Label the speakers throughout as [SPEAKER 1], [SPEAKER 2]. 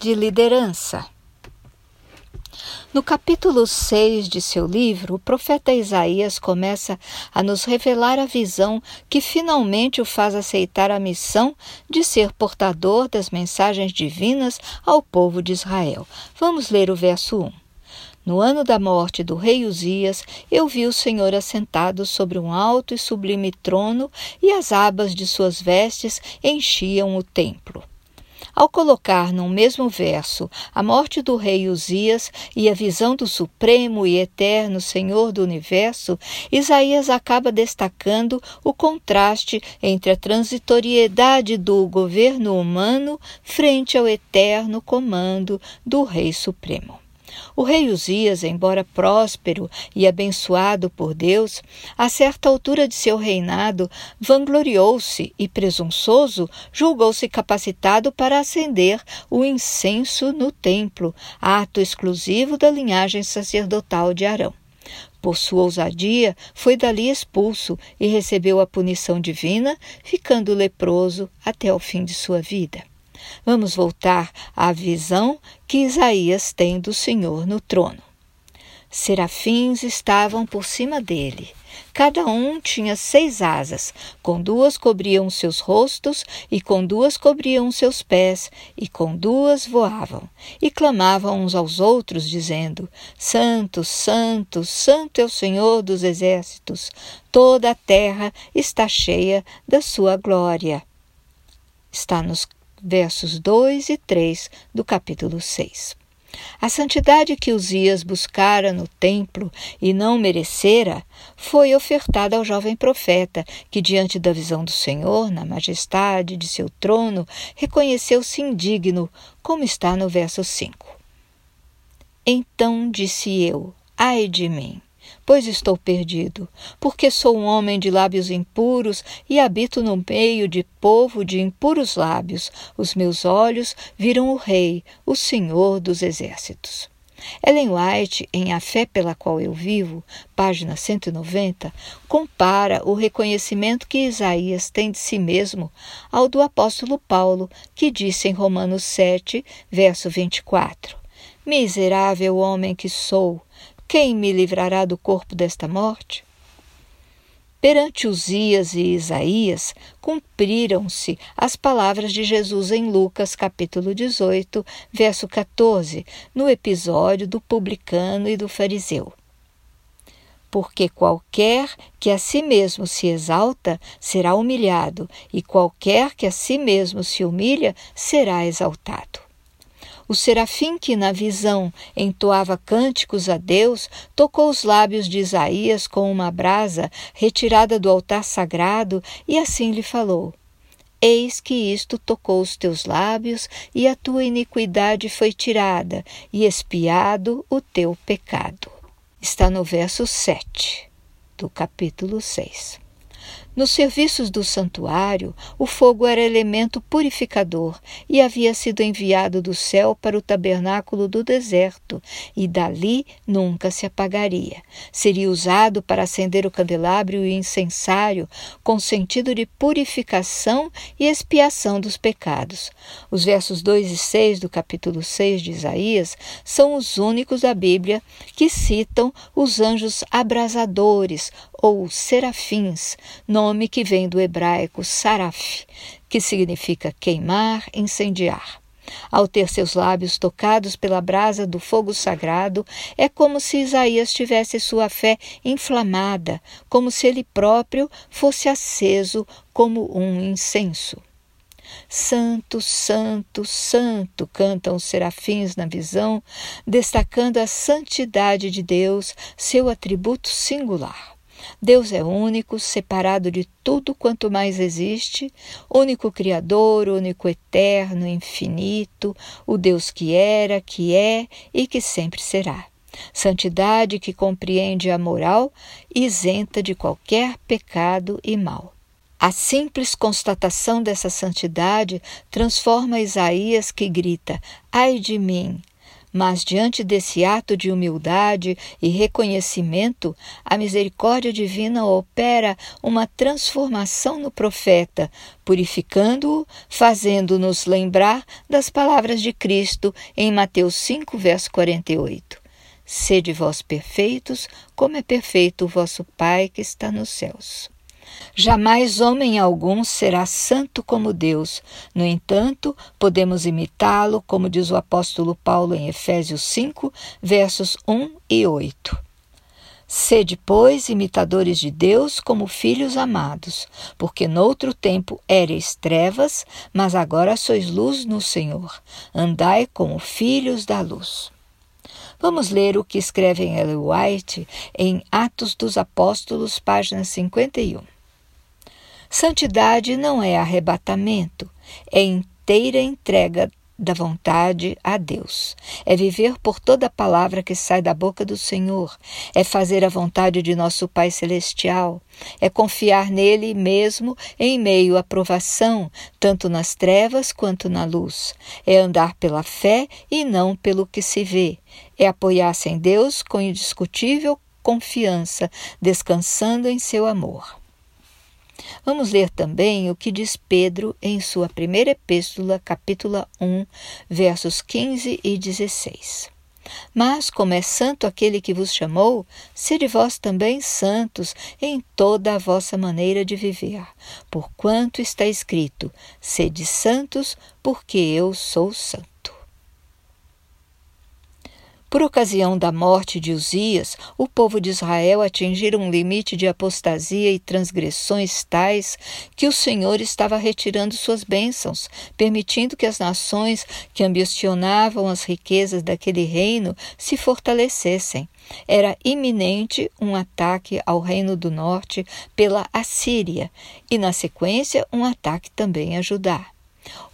[SPEAKER 1] de liderança. No capítulo 6 de seu livro, o profeta Isaías começa a nos revelar a visão que finalmente o faz aceitar a missão de ser portador das mensagens divinas ao povo de Israel. Vamos ler o verso 1. No ano da morte do rei Uzias, eu vi o Senhor assentado sobre um alto e sublime trono, e as abas de suas vestes enchiam o templo. Ao colocar num mesmo verso a morte do rei Uzias e a visão do supremo e eterno Senhor do universo, Isaías acaba destacando o contraste entre a transitoriedade do governo humano frente ao eterno comando do Rei Supremo. O rei Uzias, embora próspero e abençoado por Deus, a certa altura de seu reinado, vangloriou-se e, presunçoso, julgou-se capacitado para acender o incenso no templo, ato exclusivo da linhagem sacerdotal de Arão. Por sua ousadia, foi dali expulso e recebeu a punição divina, ficando leproso até o fim de sua vida. Vamos voltar à visão que Isaías tem do Senhor no trono. Serafins estavam por cima dele. Cada um tinha seis asas, com duas cobriam seus rostos, e com duas cobriam seus pés, e com duas voavam, e clamavam uns aos outros, dizendo: Santo, Santo, Santo é o Senhor dos exércitos, toda a terra está cheia da sua glória. Está nos versos 2 e 3 do capítulo 6. A santidade que Uzias buscara no templo e não merecera foi ofertada ao jovem profeta, que, diante da visão do Senhor, na majestade de seu trono, reconheceu-se indigno, como está no verso 5. Então disse eu: Ai de mim! Pois estou perdido, porque sou um homem de lábios impuros e habito no meio de povo de impuros lábios. Os meus olhos viram o Rei, o Senhor dos Exércitos. Ellen White, em A Fé pela Qual Eu Vivo, página 190, compara o reconhecimento que Isaías tem de si mesmo ao do apóstolo Paulo, que disse em Romanos 7, verso 24: Miserável homem que sou, quem me livrará do corpo desta morte? Perante Uzias e Isaías, cumpriram-se as palavras de Jesus em Lucas capítulo 18, verso 14, no episódio do publicano e do fariseu. Porque qualquer que a si mesmo se exalta será humilhado, e qualquer que a si mesmo se humilha será exaltado. O serafim que na visão entoava cânticos a Deus tocou os lábios de Isaías com uma brasa retirada do altar sagrado e assim lhe falou: Eis que isto tocou os teus lábios, e a tua iniquidade foi tirada, e espiado o teu pecado. Está no verso 7 do capítulo 6. Nos serviços do santuário, o fogo era elemento purificador e havia sido enviado do céu para o tabernáculo do deserto, e dali nunca se apagaria. Seria usado para acender o candelabro e o incensário, com sentido de purificação e expiação dos pecados. Os versos 2 e 6 do capítulo 6 de Isaías são os únicos da Bíblia que citam os anjos abrasadores ou serafins, nome que vem do hebraico saraf, que significa queimar, incendiar. Ao ter seus lábios tocados pela brasa do fogo sagrado, é como se Isaías tivesse sua fé inflamada, como se ele próprio fosse aceso como um incenso. Santo, Santo, Santo, cantam os serafins na visão, destacando a santidade de Deus, seu atributo singular. Deus é único, separado de tudo quanto mais existe, único Criador, único eterno, infinito, o Deus que era, que é e que sempre será. Santidade que compreende a moral, isenta de qualquer pecado e mal. A simples constatação dessa santidade transforma Isaías que grita: Ai de mim! Mas diante desse ato de humildade e reconhecimento, a misericórdia divina opera uma transformação no profeta, purificando-o, fazendo-nos lembrar das palavras de Cristo em Mateus 5, verso 48. Sede vós perfeitos, como é perfeito o vosso Pai que está nos céus. Jamais homem algum será santo como Deus. No entanto, podemos imitá-lo, como diz o apóstolo Paulo em Efésios 5, versos 1 e 8. Sede, pois, imitadores de Deus como filhos amados, porque noutro tempo éreis trevas, mas agora sois luz no Senhor. Andai como filhos da luz. Vamos ler o que escreve Ellen White em Atos dos Apóstolos, página 51. Santidade não é arrebatamento, é inteira entrega da vontade a Deus. É viver por toda a palavra que sai da boca do Senhor. É fazer a vontade de nosso Pai Celestial. É confiar nele mesmo em meio à provação, tanto nas trevas quanto na luz. É andar pela fé e não pelo que se vê. É apoiar-se em Deus com indiscutível confiança, descansando em seu amor. Vamos ler também o que diz Pedro em sua primeira epístola, capítulo 1, versos 15 e 16. Mas, como é santo aquele que vos chamou, sede vós também santos em toda a vossa maneira de viver, porquanto está escrito: sede santos, porque eu sou santo. Por ocasião da morte de Uzias, o povo de Israel atingira um limite de apostasia e transgressões tais que o Senhor estava retirando suas bênçãos, permitindo que as nações que ambicionavam as riquezas daquele reino se fortalecessem. Era iminente um ataque ao Reino do Norte pela Assíria e, na sequência, um ataque também a Judá.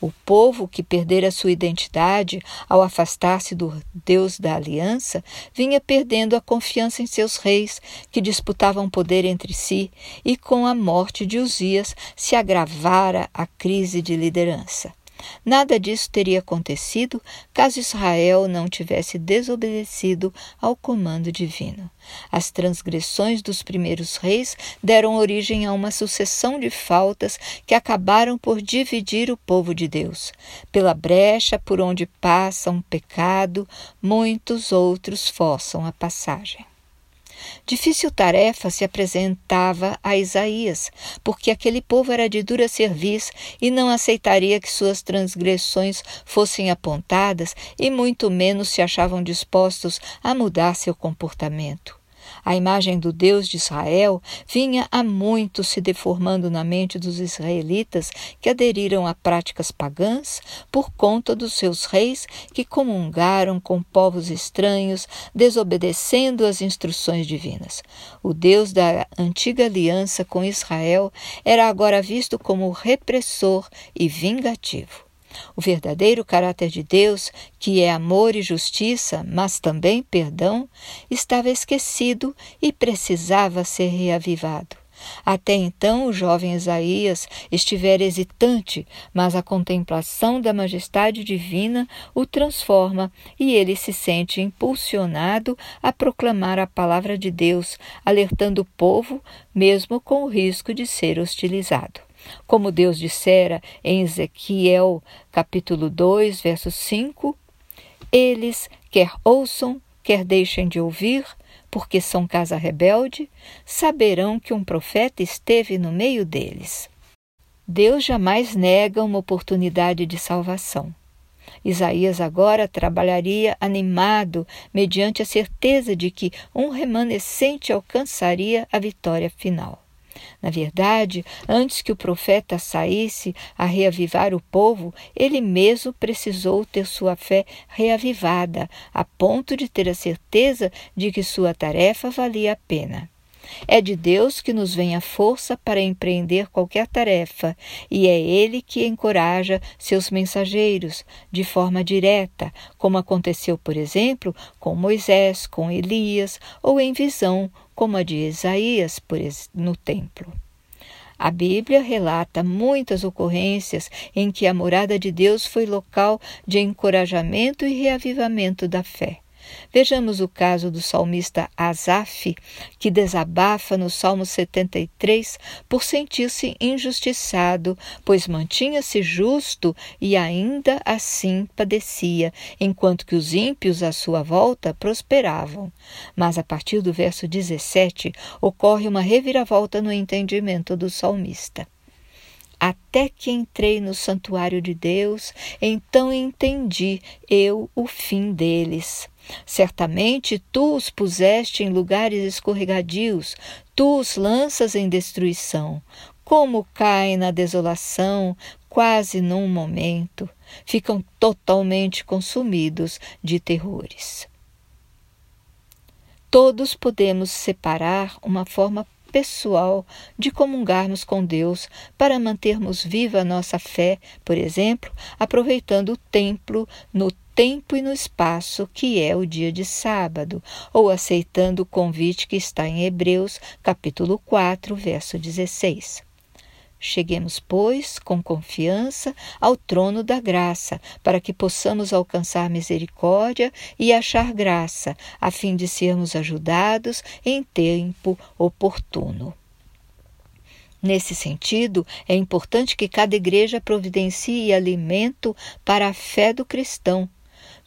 [SPEAKER 1] O povo que perdera sua identidade ao afastar-se do Deus da aliança vinha perdendo a confiança em seus reis, que disputavam poder entre si, e com a morte de Uzias se agravara a crise de liderança. Nada disso teria acontecido caso Israel não tivesse desobedecido ao comando divino. As transgressões dos primeiros reis deram origem a uma sucessão de faltas que acabaram por dividir o povo de Deus. Pela brecha por onde passa um pecado, muitos outros forçam a passagem. Difícil tarefa se apresentava a Isaías, porque aquele povo era de dura cerviz e não aceitaria que suas transgressões fossem apontadas e muito menos se achavam dispostos a mudar seu comportamento. A imagem do Deus de Israel vinha há muito se deformando na mente dos israelitas que aderiram a práticas pagãs por conta dos seus reis que comungaram com povos estranhos, desobedecendo as instruções divinas. O Deus da antiga aliança com Israel era agora visto como repressor e vingativo. O verdadeiro caráter de Deus, que é amor e justiça, mas também perdão, estava esquecido e precisava ser reavivado. Até então o jovem Isaías estivera hesitante, mas a contemplação da majestade divina o transforma e ele se sente impulsionado a proclamar a palavra de Deus, alertando o povo, mesmo com o risco de ser hostilizado. Como Deus dissera em Ezequiel capítulo 2, verso 5, eles quer ouçam, quer deixem de ouvir, porque são casa rebelde, saberão que um profeta esteve no meio deles. Deus jamais nega uma oportunidade de salvação. Isaías agora trabalharia animado, mediante a certeza de que um remanescente alcançaria a vitória final. Na verdade, antes que o profeta saísse a reavivar o povo, ele mesmo precisou ter sua fé reavivada, a ponto de ter a certeza de que sua tarefa valia a pena. É de Deus que nos vem a força para empreender qualquer tarefa, e é Ele que encoraja seus mensageiros de forma direta, como aconteceu, por exemplo, com Moisés, com Elias, ou em visão, como a de Isaías no templo. A Bíblia relata muitas ocorrências em que a morada de Deus foi local de encorajamento e reavivamento da fé. Vejamos o caso do salmista Asaf, que desabafa no Salmo 73 por sentir-se injustiçado, pois mantinha-se justo e ainda assim padecia, enquanto que os ímpios à sua volta prosperavam. Mas a partir do verso 17 ocorre uma reviravolta no entendimento do salmista. Até que entrei no santuário de Deus, então entendi eu o fim deles. Certamente tu os puseste em lugares escorregadios, tu os lanças em destruição. Como caem na desolação, quase num momento, ficam totalmente consumidos de terrores. Todos podemos separar uma forma pessoal de comungarmos com Deus para mantermos viva a nossa fé, por exemplo, aproveitando o templo no tempo e no espaço que é o dia de sábado, ou aceitando o convite que está em Hebreus, capítulo 4, verso 16. Cheguemos, pois, com confiança ao trono da graça, para que possamos alcançar misericórdia e achar graça, a fim de sermos ajudados em tempo oportuno. Nesse sentido, é importante que cada igreja providencie alimento para a fé do cristão,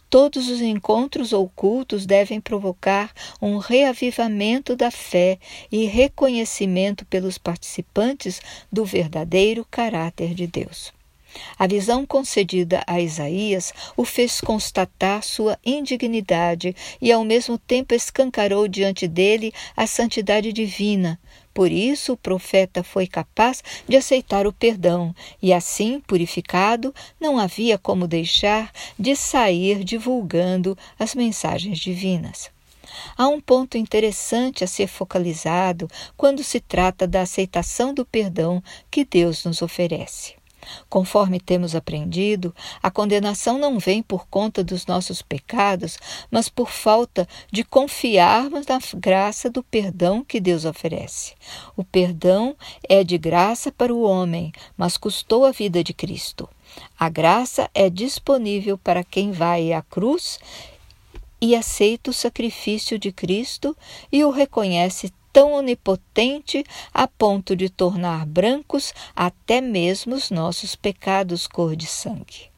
[SPEAKER 1] Todos os encontros ocultos devem provocar um reavivamento da fé e reconhecimento pelos participantes do verdadeiro caráter de Deus. A visão concedida a Isaías o fez constatar sua indignidade e, ao mesmo tempo, escancarou diante dele a santidade divina, por isso o profeta foi capaz de aceitar o perdão, e assim, purificado, não havia como deixar de sair divulgando as mensagens divinas. Há um ponto interessante a ser focalizado quando se trata da aceitação do perdão que Deus nos oferece. Conforme temos aprendido, a condenação não vem por conta dos nossos pecados, mas por falta de confiarmos na graça do perdão que Deus oferece. O perdão é de graça para o homem, mas custou a vida de Cristo. A graça é disponível para quem vai à cruz e aceita o sacrifício de Cristo e o reconhece tão onipotente a ponto de tornar brancos até mesmo os nossos pecados cor de sangue.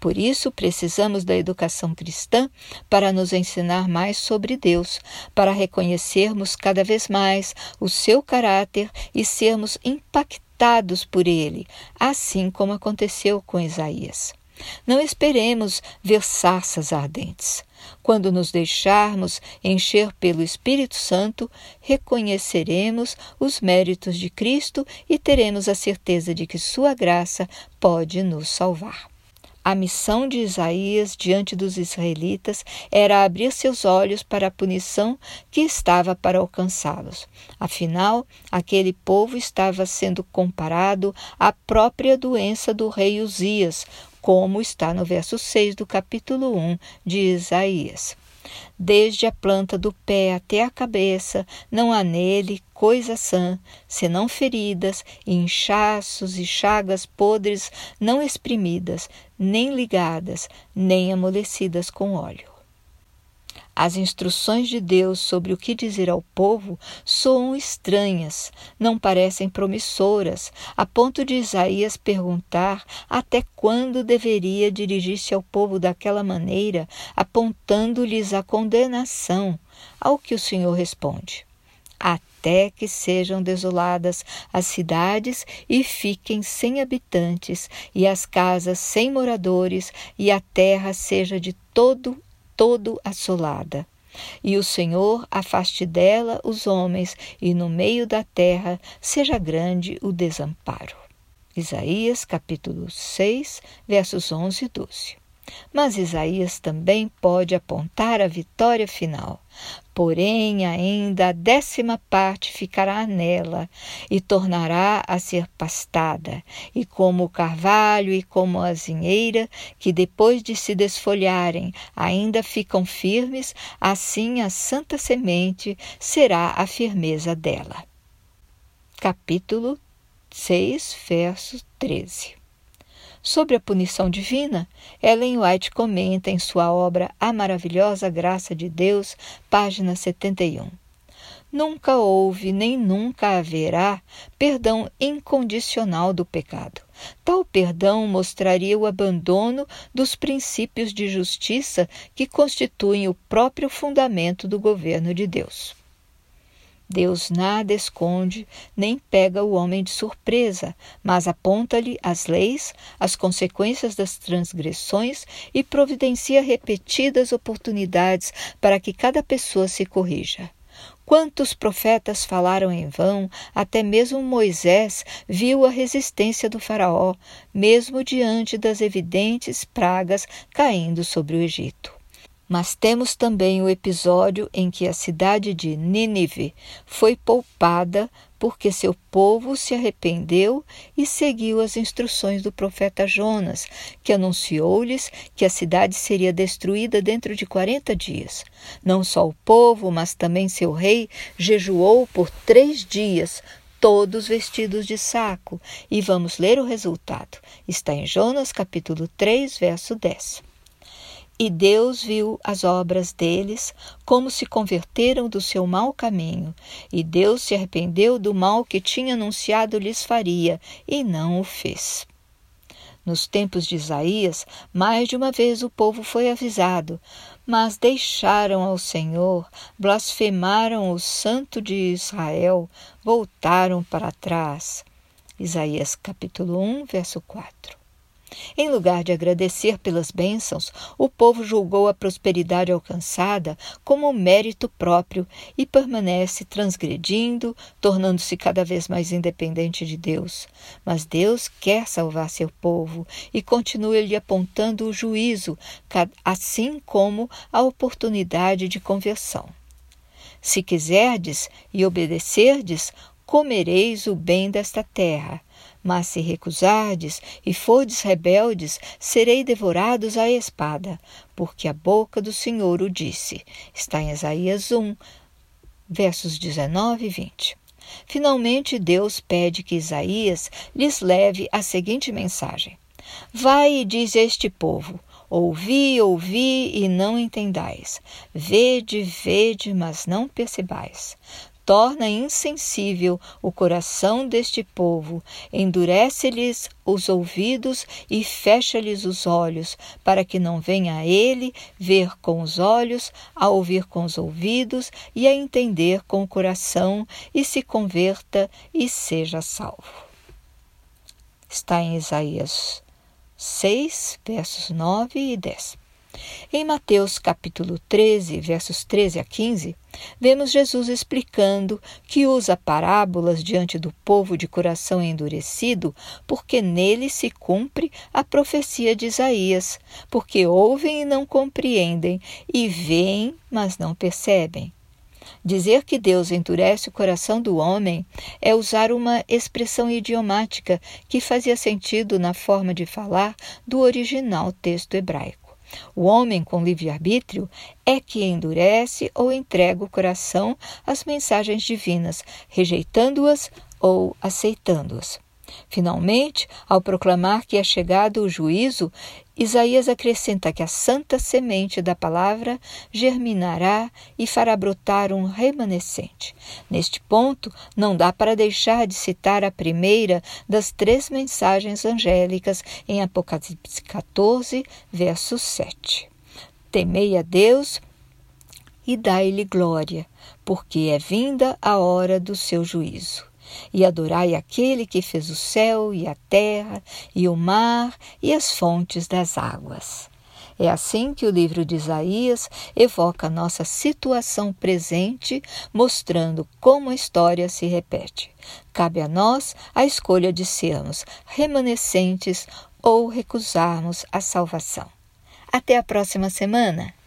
[SPEAKER 1] Por isso, precisamos da educação cristã para nos ensinar mais sobre Deus, para reconhecermos cada vez mais o seu caráter e sermos impactados por ele, assim como aconteceu com Isaías. Não esperemos ver sarças ardentes. Quando nos deixarmos encher pelo Espírito Santo, reconheceremos os méritos de Cristo e teremos a certeza de que Sua graça pode nos salvar. A missão de Isaías diante dos israelitas era abrir seus olhos para a punição que estava para alcançá-los. Afinal, aquele povo estava sendo comparado à própria doença do rei Uzias, como está no verso 6 do capítulo 1 de Isaías. Desde a planta do pé até a cabeça, não há nele coisa sã, senão feridas, inchaços e chagas podres não exprimidas, nem ligadas, nem amolecidas com óleo. As instruções de Deus sobre o que dizer ao povo soam estranhas, não parecem promissoras, a ponto de Isaías perguntar até quando deveria dirigir-se ao povo daquela maneira, apontando-lhes a condenação. Ao que o Senhor responde: até que sejam desoladas as cidades e fiquem sem habitantes, e as casas sem moradores, e a terra seja de todo todo assolada. E o Senhor afaste dela os homens, e no meio da terra seja grande o desamparo. Isaías capítulo 6, versos 11 e 12. Mas Isaías também pode apontar a vitória final. Porém, ainda a décima parte ficará nela e tornará a ser pastada, e como o carvalho e como a azinheira, que depois de se desfolharem ainda ficam firmes, assim a santa semente será a firmeza dela. Capítulo 6, verso 13. Sobre a punição divina, Ellen White comenta em sua obra A Maravilhosa Graça de Deus, página 71. Nunca houve nem nunca haverá perdão incondicional do pecado. Tal perdão mostraria o abandono dos princípios de justiça que constituem o próprio fundamento do governo de Deus. Deus nada esconde, nem pega o homem de surpresa, mas aponta-lhe as leis, as consequências das transgressões e providencia repetidas oportunidades para que cada pessoa se corrija. Quantos profetas falaram em vão, até mesmo Moisés viu a resistência do Faraó, mesmo diante das evidentes pragas caindo sobre o Egito. Mas temos também o episódio em que a cidade de Nínive foi poupada porque seu povo se arrependeu e seguiu as instruções do profeta Jonas, que anunciou-lhes que a cidade seria destruída dentro de quarenta dias. Não só o povo, mas também seu rei jejuou por três dias, todos vestidos de saco. E vamos ler o resultado. Está em Jonas capítulo 3, verso 10. E Deus viu as obras deles, como se converteram do seu mau caminho, e Deus se arrependeu do mal que tinha anunciado lhes faria, e não o fez. Nos tempos de Isaías, mais de uma vez o povo foi avisado, mas deixaram ao Senhor, blasfemaram o Santo de Israel, voltaram para trás. Isaías capítulo 1, verso 4. Em lugar de agradecer pelas bênçãos, o povo julgou a prosperidade alcançada como mérito próprio e permanece transgredindo, tornando-se cada vez mais independente de Deus. Mas Deus quer salvar seu povo e continua lhe apontando o juízo, assim como a oportunidade de conversão. Se quiserdes e obedecerdes, comereis o bem desta terra mas se recusardes e fordes rebeldes, serei devorados à espada, porque a boca do Senhor o disse. Está em Isaías 1, versos 19 e 20. Finalmente, Deus pede que Isaías lhes leve a seguinte mensagem: Vai e diz a este povo: Ouvi, ouvi e não entendais. Vede, vede, mas não percebais torna insensível o coração deste povo, endurece-lhes os ouvidos e fecha-lhes os olhos, para que não venha a ele ver com os olhos, a ouvir com os ouvidos e a entender com o coração, e se converta e seja salvo. Está em Isaías 6, versos 9 e 10. Em Mateus capítulo 13, versos 13 a 15, vemos Jesus explicando que usa parábolas diante do povo de coração endurecido, porque nele se cumpre a profecia de Isaías, porque ouvem e não compreendem, e veem, mas não percebem. Dizer que Deus endurece o coração do homem é usar uma expressão idiomática que fazia sentido na forma de falar do original texto hebraico. O homem com livre-arbítrio é que endurece ou entrega o coração às mensagens divinas, rejeitando-as ou aceitando-as. Finalmente, ao proclamar que é chegado o juízo, Isaías acrescenta que a santa semente da palavra germinará e fará brotar um remanescente. Neste ponto, não dá para deixar de citar a primeira das três mensagens angélicas em Apocalipse 14, verso 7. Temei a Deus e dai-lhe glória, porque é vinda a hora do seu juízo e adorai aquele que fez o céu e a terra e o mar e as fontes das águas. É assim que o livro de Isaías evoca nossa situação presente, mostrando como a história se repete. Cabe a nós a escolha de sermos remanescentes ou recusarmos a salvação. Até a próxima semana!